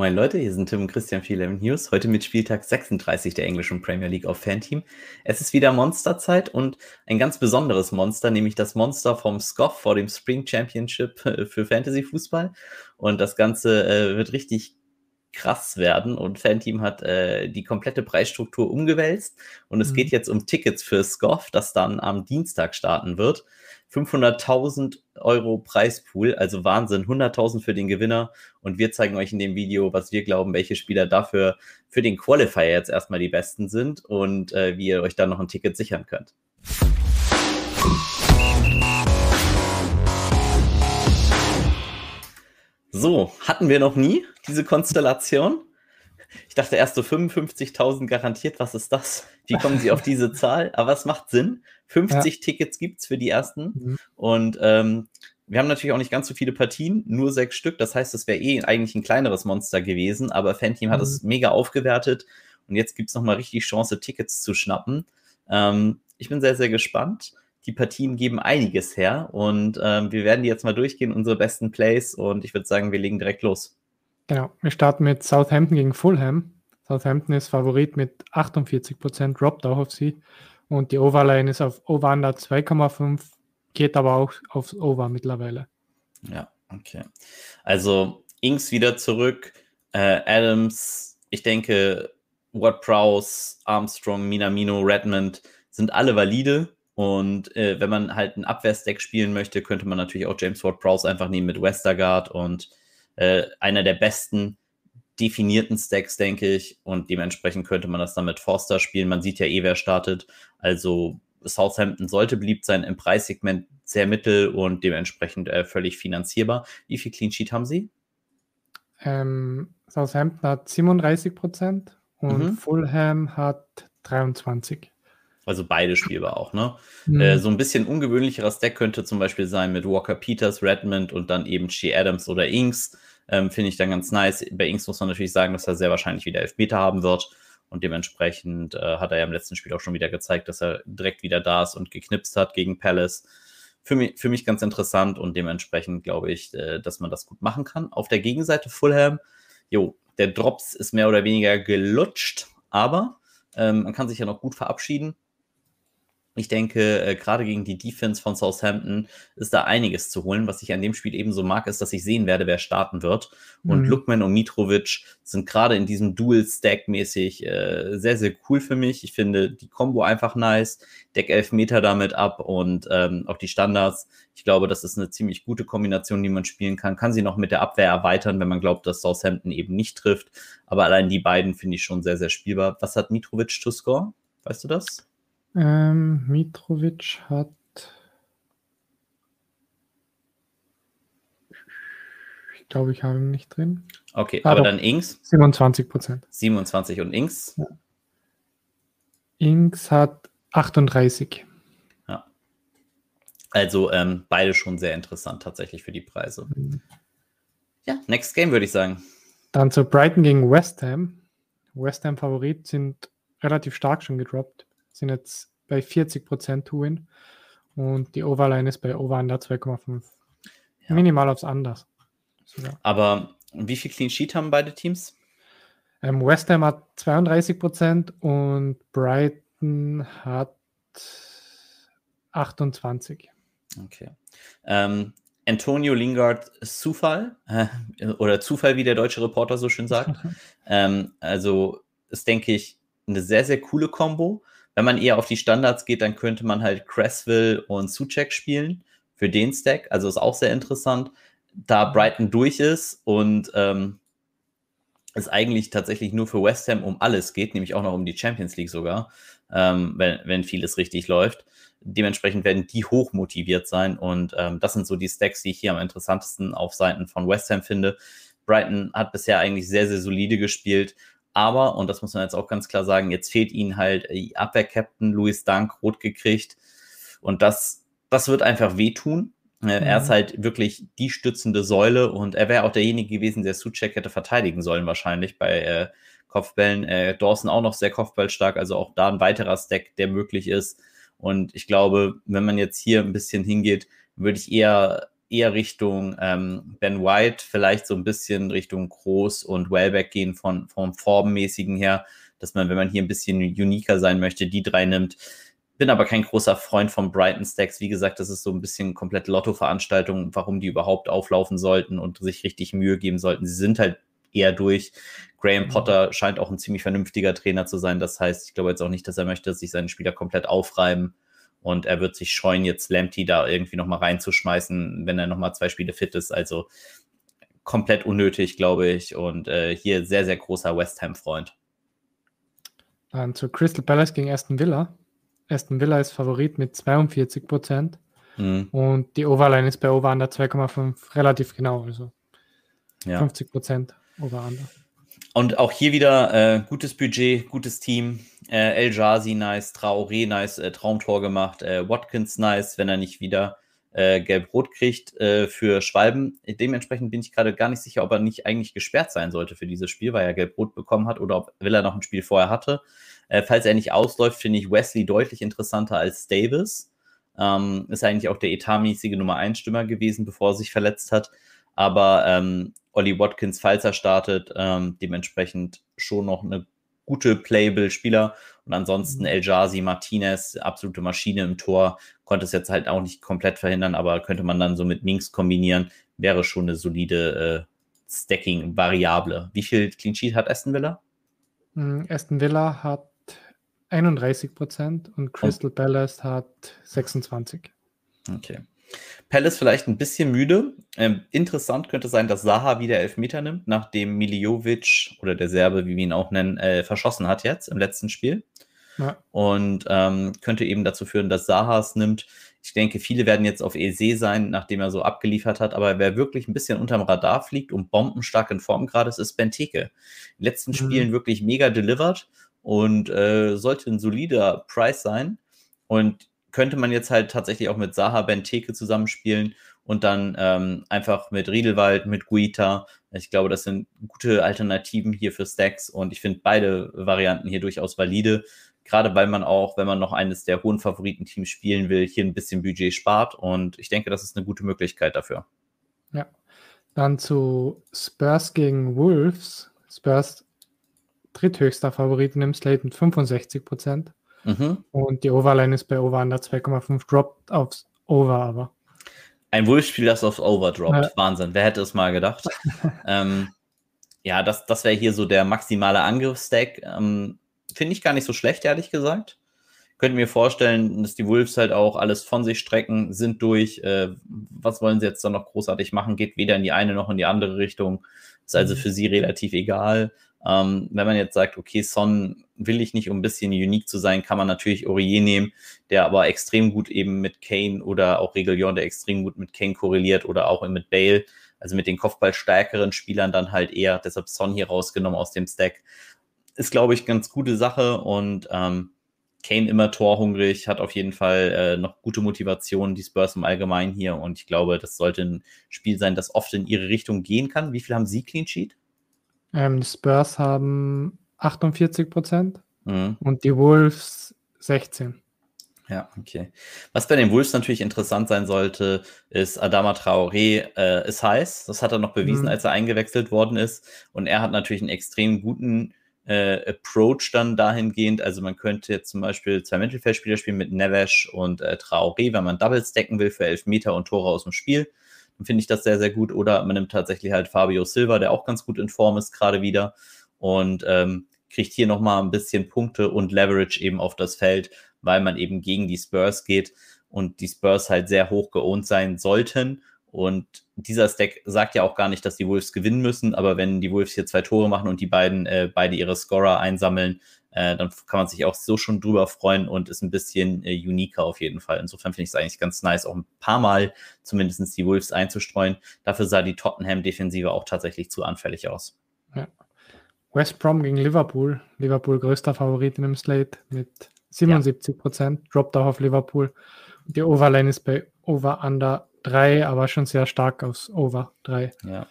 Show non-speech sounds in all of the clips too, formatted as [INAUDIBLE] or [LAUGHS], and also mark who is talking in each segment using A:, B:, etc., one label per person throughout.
A: Moin Leute, hier sind Tim und Christian für 11 News. Heute mit Spieltag 36 der englischen Premier League auf Fanteam. Es ist wieder Monsterzeit und ein ganz besonderes Monster, nämlich das Monster vom Scoff vor dem Spring Championship äh, für Fantasy Fußball. Und das Ganze äh, wird richtig krass werden und Fanteam hat äh, die komplette Preisstruktur umgewälzt und es mhm. geht jetzt um Tickets für Scoff, das dann am Dienstag starten wird. 500.000 Euro Preispool, also Wahnsinn, 100.000 für den Gewinner und wir zeigen euch in dem Video, was wir glauben, welche Spieler dafür für den Qualifier jetzt erstmal die besten sind und äh, wie ihr euch dann noch ein Ticket sichern könnt. So, hatten wir noch nie diese Konstellation. Ich dachte erst so 55.000 garantiert, was ist das? Wie kommen sie auf diese [LAUGHS] Zahl? Aber es macht Sinn. 50 ja. Tickets gibt es für die ersten. Mhm. Und ähm, wir haben natürlich auch nicht ganz so viele Partien, nur sechs Stück. Das heißt, es wäre eh eigentlich ein kleineres Monster gewesen, aber Fanteam mhm. hat es mega aufgewertet. Und jetzt gibt es nochmal richtig Chance, Tickets zu schnappen. Ähm, ich bin sehr, sehr gespannt die Partien geben einiges her und ähm, wir werden die jetzt mal durchgehen, unsere besten Plays und ich würde sagen, wir legen direkt los.
B: Genau, wir starten mit Southampton gegen Fulham. Southampton ist Favorit mit 48%, droppt auch auf sie und die Overline ist auf Over Under 2,5, geht aber auch aufs Over mittlerweile.
A: Ja, okay. Also Inks wieder zurück, äh, Adams, ich denke, Ward Prowse, Armstrong, Minamino, Redmond sind alle valide. Und äh, wenn man halt ein Abwehrstack spielen möchte, könnte man natürlich auch James Ward-Prowse einfach nehmen mit Westergaard und äh, einer der besten definierten Stacks, denke ich. Und dementsprechend könnte man das dann mit Forster spielen. Man sieht ja eh, wer startet. Also Southampton sollte beliebt sein im Preissegment sehr mittel und dementsprechend äh, völlig finanzierbar. Wie viel Clean Sheet haben Sie?
B: Ähm, Southampton hat 37 Prozent und mhm. Fulham hat 23.
A: Also beide spielbar auch, ne? Mhm. Äh, so ein bisschen ungewöhnlicheres Deck könnte zum Beispiel sein mit Walker Peters, Redmond und dann eben Shea Adams oder Inks. Ähm, Finde ich dann ganz nice. Bei Inks muss man natürlich sagen, dass er sehr wahrscheinlich wieder Elfmeter haben wird. Und dementsprechend äh, hat er ja im letzten Spiel auch schon wieder gezeigt, dass er direkt wieder da ist und geknipst hat gegen Palace. Für mich, für mich ganz interessant und dementsprechend glaube ich, äh, dass man das gut machen kann. Auf der Gegenseite Fulham, jo, der Drops ist mehr oder weniger gelutscht, aber ähm, man kann sich ja noch gut verabschieden. Ich denke, äh, gerade gegen die Defense von Southampton ist da einiges zu holen. Was ich an dem Spiel eben so mag, ist, dass ich sehen werde, wer starten wird. Und mhm. Lukman und Mitrovic sind gerade in diesem Dual-Stack-mäßig äh, sehr, sehr cool für mich. Ich finde die Combo einfach nice. Deck elf Meter damit ab und ähm, auch die Standards. Ich glaube, das ist eine ziemlich gute Kombination, die man spielen kann. Kann sie noch mit der Abwehr erweitern, wenn man glaubt, dass Southampton eben nicht trifft. Aber allein die beiden finde ich schon sehr, sehr spielbar. Was hat Mitrovic to score? Weißt du das?
B: Ähm, Mitrovic hat. Ich glaube, ich habe ihn nicht drin.
A: Okay, ah, aber, aber dann Inks?
B: 27 Prozent.
A: 27 und Inks? Ja.
B: Inks hat 38.
A: Ja. Also ähm, beide schon sehr interessant tatsächlich für die Preise. Mhm. Ja, next game würde ich sagen.
B: Dann zu Brighton gegen West Ham. West Ham Favorit sind relativ stark schon gedroppt sind jetzt bei 40 Prozent Win und die Overline ist bei Over Under 2,5. Ja. Minimal aufs Anders.
A: Sogar. Aber wie viel Clean Sheet haben beide Teams?
B: Ähm, West Ham hat 32 Prozent und Brighton hat 28.
A: Okay. Ähm, Antonio Lingard ist Zufall äh, [LAUGHS] oder Zufall, wie der deutsche Reporter so schön sagt. [LAUGHS] ähm, also ist, denke ich, eine sehr, sehr coole Kombo. Wenn man eher auf die Standards geht, dann könnte man halt Cresswell und Suchek spielen für den Stack. Also ist auch sehr interessant. Da Brighton durch ist und ähm, es eigentlich tatsächlich nur für West Ham um alles geht, nämlich auch noch um die Champions League sogar, ähm, wenn, wenn vieles richtig läuft. Dementsprechend werden die hoch motiviert sein und ähm, das sind so die Stacks, die ich hier am interessantesten auf Seiten von West Ham finde. Brighton hat bisher eigentlich sehr, sehr solide gespielt aber, und das muss man jetzt auch ganz klar sagen, jetzt fehlt ihnen halt Abwehr-Captain Louis Dunk rot gekriegt. Und das, das wird einfach wehtun. Mhm. Er ist mhm. halt wirklich die stützende Säule und er wäre auch derjenige gewesen, der Suchek hätte verteidigen sollen, wahrscheinlich bei äh, Kopfbällen. Äh, Dawson auch noch sehr kopfballstark, also auch da ein weiterer Stack, der möglich ist. Und ich glaube, wenn man jetzt hier ein bisschen hingeht, würde ich eher eher Richtung ähm, Ben White, vielleicht so ein bisschen Richtung Groß und Wellback gehen von, vom Formenmäßigen her, dass man, wenn man hier ein bisschen uniker sein möchte, die drei nimmt. Bin aber kein großer Freund von Brighton Stacks. Wie gesagt, das ist so ein bisschen komplett Lotto-Veranstaltung, warum die überhaupt auflaufen sollten und sich richtig Mühe geben sollten. Sie sind halt eher durch. Graham mhm. Potter scheint auch ein ziemlich vernünftiger Trainer zu sein. Das heißt, ich glaube jetzt auch nicht, dass er möchte, dass sich seine Spieler komplett aufreiben. Und er wird sich scheuen, jetzt Lamptey da irgendwie nochmal reinzuschmeißen, wenn er nochmal zwei Spiele fit ist. Also komplett unnötig, glaube ich. Und äh, hier sehr, sehr großer West Ham-Freund.
B: Dann zu Crystal Palace gegen Aston Villa. Aston Villa ist Favorit mit 42 Prozent. Mhm. Und die Overline ist bei Over Under 2,5 relativ genau. Also ja. 50 Prozent Over Under.
A: Und auch hier wieder äh, gutes Budget, gutes Team. Äh, El Jazi nice, Traoré nice, äh, Traumtor gemacht, äh, Watkins nice, wenn er nicht wieder äh, gelb-rot kriegt äh, für Schwalben. Dementsprechend bin ich gerade gar nicht sicher, ob er nicht eigentlich gesperrt sein sollte für dieses Spiel, weil er gelb-rot bekommen hat oder ob Villa noch ein Spiel vorher hatte. Falls er nicht ausläuft, finde ich Wesley deutlich interessanter als Davis. Ähm, ist eigentlich auch der etatmäßige Nummer 1 Stimmer gewesen, bevor er sich verletzt hat. Aber ähm, Ollie Watkins, falls er startet, ähm, dementsprechend schon noch eine gute Playable-Spieler. Und ansonsten mhm. El Jazi, Martinez, absolute Maschine im Tor, konnte es jetzt halt auch nicht komplett verhindern, aber könnte man dann so mit Minks kombinieren, wäre schon eine solide äh, Stacking-Variable. Wie viel Clean Sheet hat Aston Villa?
B: Mhm, Aston Villa hat 31 Prozent und Crystal Palace hat 26.
A: Okay. Palace vielleicht ein bisschen müde. Ähm, interessant könnte sein, dass Saha wieder Elfmeter nimmt, nachdem Miljovic oder der Serbe, wie wir ihn auch nennen, äh, verschossen hat jetzt im letzten Spiel. Ja. Und ähm, könnte eben dazu führen, dass Saha es nimmt. Ich denke, viele werden jetzt auf EC sein, nachdem er so abgeliefert hat. Aber wer wirklich ein bisschen unterm Radar fliegt und bombenstark in Form gerade ist, ist Benteke. In den letzten mhm. Spielen wirklich mega delivered und äh, sollte ein solider Price sein. Und könnte man jetzt halt tatsächlich auch mit Saha Benteke zusammenspielen und dann ähm, einfach mit Riedelwald, mit Guita. Ich glaube, das sind gute Alternativen hier für Stacks und ich finde beide Varianten hier durchaus valide. Gerade weil man auch, wenn man noch eines der hohen Favoritenteams spielen will, hier ein bisschen Budget spart und ich denke, das ist eine gute Möglichkeit dafür.
B: Ja. Dann zu Spurs gegen Wolves. Spurs dritthöchster Favoriten im Slate mit 65 Prozent. Mhm. Und die Overline ist bei Over Under 2,5 droppt aufs Over aber.
A: Ein Wolfspiel, das aufs Over droppt. Ja. Wahnsinn. Wer hätte es mal gedacht? [LAUGHS] ähm, ja, das, das wäre hier so der maximale Angriffsstack. Ähm, Finde ich gar nicht so schlecht, ehrlich gesagt. Könnte mir vorstellen, dass die Wolves halt auch alles von sich strecken, sind durch. Äh, was wollen sie jetzt da noch großartig machen? Geht weder in die eine noch in die andere Richtung. Ist also mhm. für sie relativ egal. Ähm, wenn man jetzt sagt, okay, Son will ich nicht, um ein bisschen unique zu sein, kann man natürlich Aurier nehmen, der aber extrem gut eben mit Kane oder auch Reguilon, der extrem gut mit Kane korreliert oder auch mit Bale, also mit den Kopfballstärkeren Spielern dann halt eher, deshalb Son hier rausgenommen aus dem Stack. Ist, glaube ich, ganz gute Sache und ähm, Kane immer torhungrig, hat auf jeden Fall äh, noch gute Motivation, die Spurs im Allgemeinen hier und ich glaube, das sollte ein Spiel sein, das oft in ihre Richtung gehen kann. Wie viel haben Sie Clean Sheet?
B: Ähm, die Spurs haben 48 Prozent mhm. und die Wolves 16.
A: Ja, okay. Was bei den Wolves natürlich interessant sein sollte, ist Adama Traoré äh, ist heiß. Das hat er noch bewiesen, mhm. als er eingewechselt worden ist. Und er hat natürlich einen extrem guten äh, Approach dann dahingehend. Also man könnte jetzt zum Beispiel zwei Mittelfeldspieler spielen mit Neves und äh, Traoré, wenn man Doubles decken will für Elfmeter und Tore aus dem Spiel finde ich das sehr, sehr gut. Oder man nimmt tatsächlich halt Fabio Silva, der auch ganz gut in Form ist, gerade wieder. Und ähm, kriegt hier nochmal ein bisschen Punkte und Leverage eben auf das Feld, weil man eben gegen die Spurs geht und die Spurs halt sehr hoch geohnt sein sollten. Und dieser Stack sagt ja auch gar nicht, dass die Wolves gewinnen müssen, aber wenn die Wolves hier zwei Tore machen und die beiden äh, beide ihre Scorer einsammeln, äh, dann kann man sich auch so schon drüber freuen und ist ein bisschen äh, uniker auf jeden Fall. Insofern finde ich es eigentlich ganz nice, auch ein paar Mal zumindest die Wolves einzustreuen. Dafür sah die Tottenham-Defensive auch tatsächlich zu anfällig aus. Ja.
B: West Brom gegen Liverpool. Liverpool größter Favorit in dem Slate mit 77 Prozent. Ja. Droppt auch auf Liverpool. Die Overline ist bei Over Under 3, aber schon sehr stark aus Over 3.
A: Ja.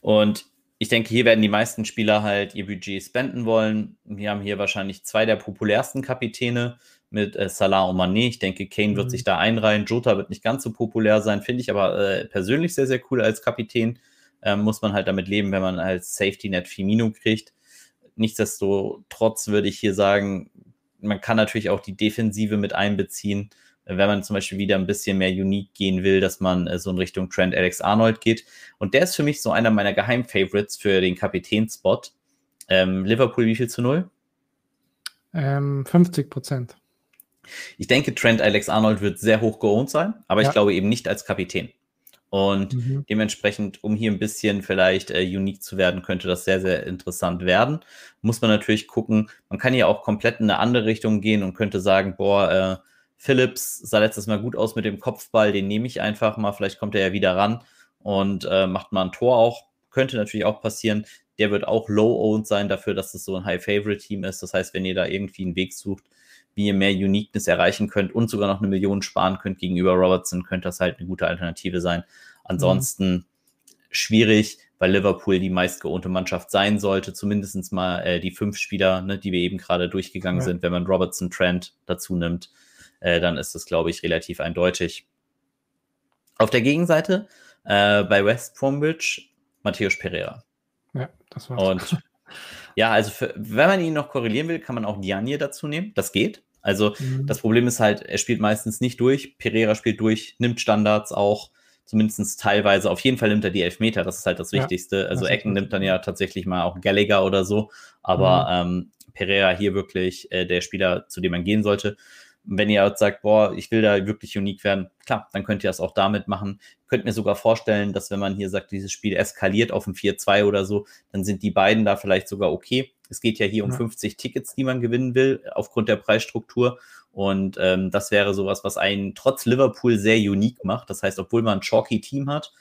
A: Und ich denke, hier werden die meisten Spieler halt ihr Budget spenden wollen. Wir haben hier wahrscheinlich zwei der populärsten Kapitäne mit äh, Salah und Mané. Ich denke, Kane wird mhm. sich da einreihen. Jota wird nicht ganz so populär sein, finde ich aber äh, persönlich sehr, sehr cool als Kapitän. Ähm, muss man halt damit leben, wenn man als Safety Net Firmino kriegt. Nichtsdestotrotz würde ich hier sagen, man kann natürlich auch die Defensive mit einbeziehen, wenn man zum Beispiel wieder ein bisschen mehr unique gehen will, dass man äh, so in Richtung Trent Alex Arnold geht. Und der ist für mich so einer meiner Geheim-Favorites für den Kapitänspot. Ähm, Liverpool, wie viel zu null?
B: Ähm, 50 Prozent.
A: Ich denke, Trent Alex Arnold wird sehr hoch geohnt sein, aber ja. ich glaube eben nicht als Kapitän. Und mhm. dementsprechend, um hier ein bisschen vielleicht äh, unique zu werden, könnte das sehr, sehr interessant werden. Muss man natürlich gucken. Man kann ja auch komplett in eine andere Richtung gehen und könnte sagen, boah, äh, Phillips sah letztes Mal gut aus mit dem Kopfball, den nehme ich einfach mal. Vielleicht kommt er ja wieder ran und äh, macht mal ein Tor auch. Könnte natürlich auch passieren. Der wird auch low-owned sein dafür, dass es so ein High-Favorite-Team ist. Das heißt, wenn ihr da irgendwie einen Weg sucht, wie ihr mehr Uniqueness erreichen könnt und sogar noch eine Million sparen könnt gegenüber Robertson, könnte das halt eine gute Alternative sein. Ansonsten mhm. schwierig, weil Liverpool die meistgeohnte Mannschaft sein sollte, zumindest mal äh, die fünf Spieler, ne, die wir eben gerade durchgegangen ja. sind. Wenn man Robertson Trent dazu nimmt, äh, dann ist das, glaube ich, relativ eindeutig. Auf der Gegenseite äh, bei West Bromwich Matthäus Pereira.
B: Ja, das war's.
A: Und [LAUGHS] ja, also für, wenn man ihn noch korrelieren will, kann man auch Dianie dazu nehmen. Das geht. Also mhm. das Problem ist halt, er spielt meistens nicht durch. Pereira spielt durch, nimmt Standards auch, zumindest teilweise. Auf jeden Fall nimmt er die Elfmeter, das ist halt das ja, Wichtigste. Also Ecken nimmt dann ja tatsächlich mal auch Gallagher oder so. Aber mhm. ähm, Pereira hier wirklich äh, der Spieler, zu dem man gehen sollte wenn ihr jetzt sagt, boah, ich will da wirklich unique werden, klar, dann könnt ihr das auch damit machen. Könnt mir sogar vorstellen, dass wenn man hier sagt, dieses Spiel eskaliert auf ein 4-2 oder so, dann sind die beiden da vielleicht sogar okay. Es geht ja hier um 50 Tickets, die man gewinnen will, aufgrund der Preisstruktur. Und ähm, das wäre sowas, was einen trotz Liverpool sehr unique macht. Das heißt, obwohl man ein chalky Team hat,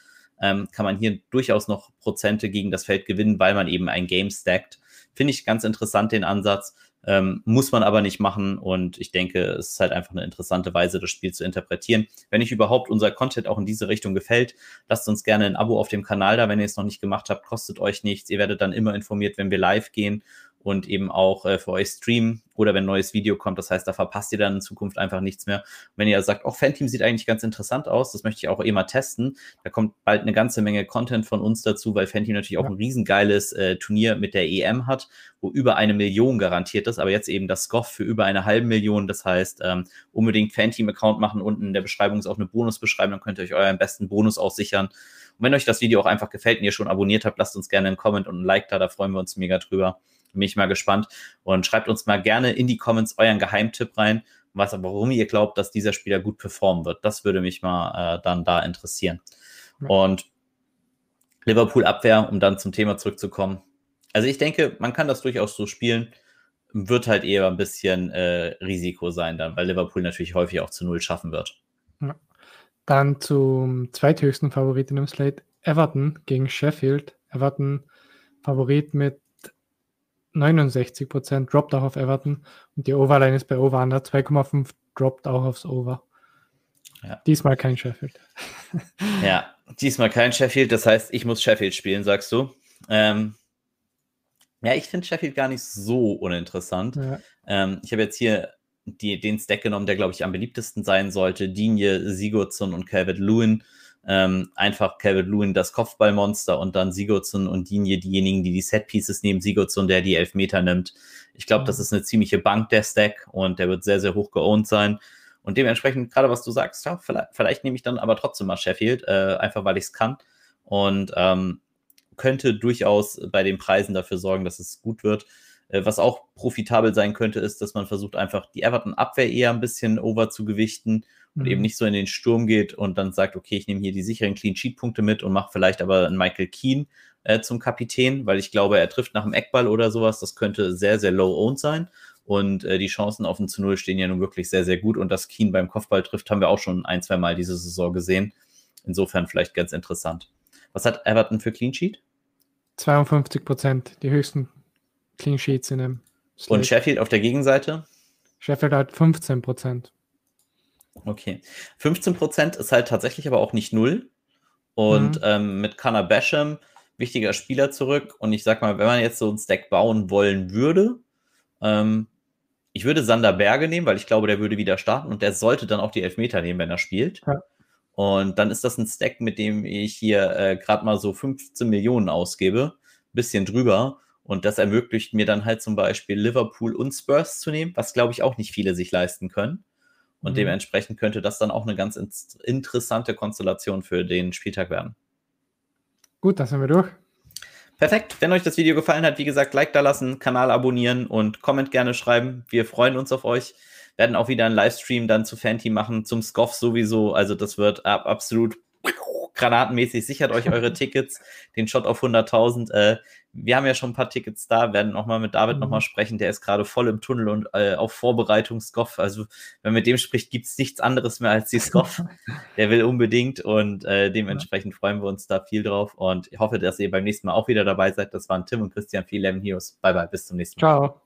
A: ähm, kann man hier durchaus noch Prozente gegen das Feld gewinnen, weil man eben ein Game stackt. Finde ich ganz interessant, den Ansatz. Ähm, muss man aber nicht machen und ich denke, es ist halt einfach eine interessante Weise, das Spiel zu interpretieren. Wenn euch überhaupt unser Content auch in diese Richtung gefällt, lasst uns gerne ein Abo auf dem Kanal da, wenn ihr es noch nicht gemacht habt, kostet euch nichts. Ihr werdet dann immer informiert, wenn wir live gehen und eben auch äh, für euch streamen oder wenn ein neues Video kommt. Das heißt, da verpasst ihr dann in Zukunft einfach nichts mehr. Und wenn ihr sagt, auch Fanteam sieht eigentlich ganz interessant aus, das möchte ich auch eh mal testen, da kommt bald eine ganze Menge Content von uns dazu, weil Fanteam natürlich auch ein riesengeiles äh, Turnier mit der EM hat, wo über eine Million garantiert ist, aber jetzt eben das Scoff für über eine halbe Million. Das heißt, ähm, unbedingt Fanteam-Account machen. Unten in der Beschreibung ist auch eine Bonusbeschreibung, dann könnt ihr euch euren besten Bonus auch sichern. Und wenn euch das Video auch einfach gefällt und ihr schon abonniert habt, lasst uns gerne einen Comment und ein Like da, da freuen wir uns mega drüber. Bin ich mal gespannt. Und schreibt uns mal gerne in die Comments euren Geheimtipp rein, was, warum ihr glaubt, dass dieser Spieler gut performen wird. Das würde mich mal äh, dann da interessieren. Und Liverpool Abwehr, um dann zum Thema zurückzukommen. Also ich denke, man kann das durchaus so spielen. Wird halt eher ein bisschen äh, Risiko sein dann, weil Liverpool natürlich häufig auch zu Null schaffen wird.
B: Ja. Dann zum zweithöchsten Favoriten im Slate, Everton gegen Sheffield. Everton Favorit mit 69 Prozent, droppt auch auf Everton. Und die Overline ist bei Over Under 2,5, droppt auch aufs Over. Ja. Diesmal kein Sheffield. [LAUGHS]
A: ja, diesmal kein Sheffield. Das heißt, ich muss Sheffield spielen, sagst du. Ähm, ja, ich finde Sheffield gar nicht so uninteressant. Ja. Ähm, ich habe jetzt hier die, den Stack genommen, der, glaube ich, am beliebtesten sein sollte. Dinje, Sigurdsson und Calvert Lewin ähm, einfach Calvert Lewin das Kopfballmonster und dann Sigurdsson und Dinie diejenigen, die die Setpieces nehmen, Sigurdsson, der die Elfmeter nimmt. Ich glaube, das mhm. ist eine ziemliche Bank, der Stack, und der wird sehr, sehr hoch geowned sein. Und dementsprechend, gerade was du sagst, ja, vielleicht, vielleicht nehme ich dann aber trotzdem mal Sheffield, äh, einfach weil ich es kann. Und ähm, könnte durchaus bei den Preisen dafür sorgen, dass es gut wird. Äh, was auch profitabel sein könnte, ist, dass man versucht, einfach die Everton-Abwehr eher ein bisschen over zu gewichten und mhm. eben nicht so in den Sturm geht und dann sagt, okay, ich nehme hier die sicheren Clean-Sheet-Punkte mit und mache vielleicht aber einen Michael Keane äh, zum Kapitän, weil ich glaube, er trifft nach dem Eckball oder sowas. Das könnte sehr, sehr low-owned sein. Und äh, die Chancen auf ein zu Null stehen ja nun wirklich sehr, sehr gut. Und dass Keane beim Kopfball trifft, haben wir auch schon ein, zwei Mal diese Saison gesehen. Insofern vielleicht ganz interessant. Was hat Everton für Clean Sheet?
B: 52 Prozent, die höchsten Clean Sheets in dem.
A: Slate. Und Sheffield auf der Gegenseite?
B: Sheffield hat 15 Prozent.
A: Okay. 15 Prozent ist halt tatsächlich aber auch nicht null. Und mhm. ähm, mit Connor Basham, wichtiger Spieler zurück. Und ich sag mal, wenn man jetzt so ein Stack bauen wollen würde, ähm, ich würde Sander Berge nehmen, weil ich glaube, der würde wieder starten und der sollte dann auch die Elfmeter nehmen, wenn er spielt. Ja. Und dann ist das ein Stack, mit dem ich hier äh, gerade mal so 15 Millionen ausgebe, bisschen drüber. Und das ermöglicht mir dann halt zum Beispiel Liverpool und Spurs zu nehmen, was glaube ich auch nicht viele sich leisten können. Und mhm. dementsprechend könnte das dann auch eine ganz interessante Konstellation für den Spieltag werden.
B: Gut, das sind wir durch.
A: Perfekt. Wenn euch das Video gefallen hat, wie gesagt, Like da lassen, Kanal abonnieren und Comment gerne schreiben. Wir freuen uns auf euch. Werden auch wieder einen Livestream dann zu Fanteam machen, zum Scoff sowieso. Also das wird absolut granatenmäßig. Sichert euch eure [LAUGHS] Tickets, den Shot auf 100.000. Äh, wir haben ja schon ein paar Tickets da, werden auch mal mit David mhm. nochmal sprechen. Der ist gerade voll im Tunnel und äh, auf Vorbereitung Scoff. Also, wenn man mit dem spricht, gibt es nichts anderes mehr als die Scoff. [LAUGHS] der will unbedingt und äh, dementsprechend freuen wir uns da viel drauf. Und ich hoffe, dass ihr beim nächsten Mal auch wieder dabei seid. Das waren Tim und Christian, viel Lemon Heroes. Bye, bye, bis zum nächsten Mal. Ciao.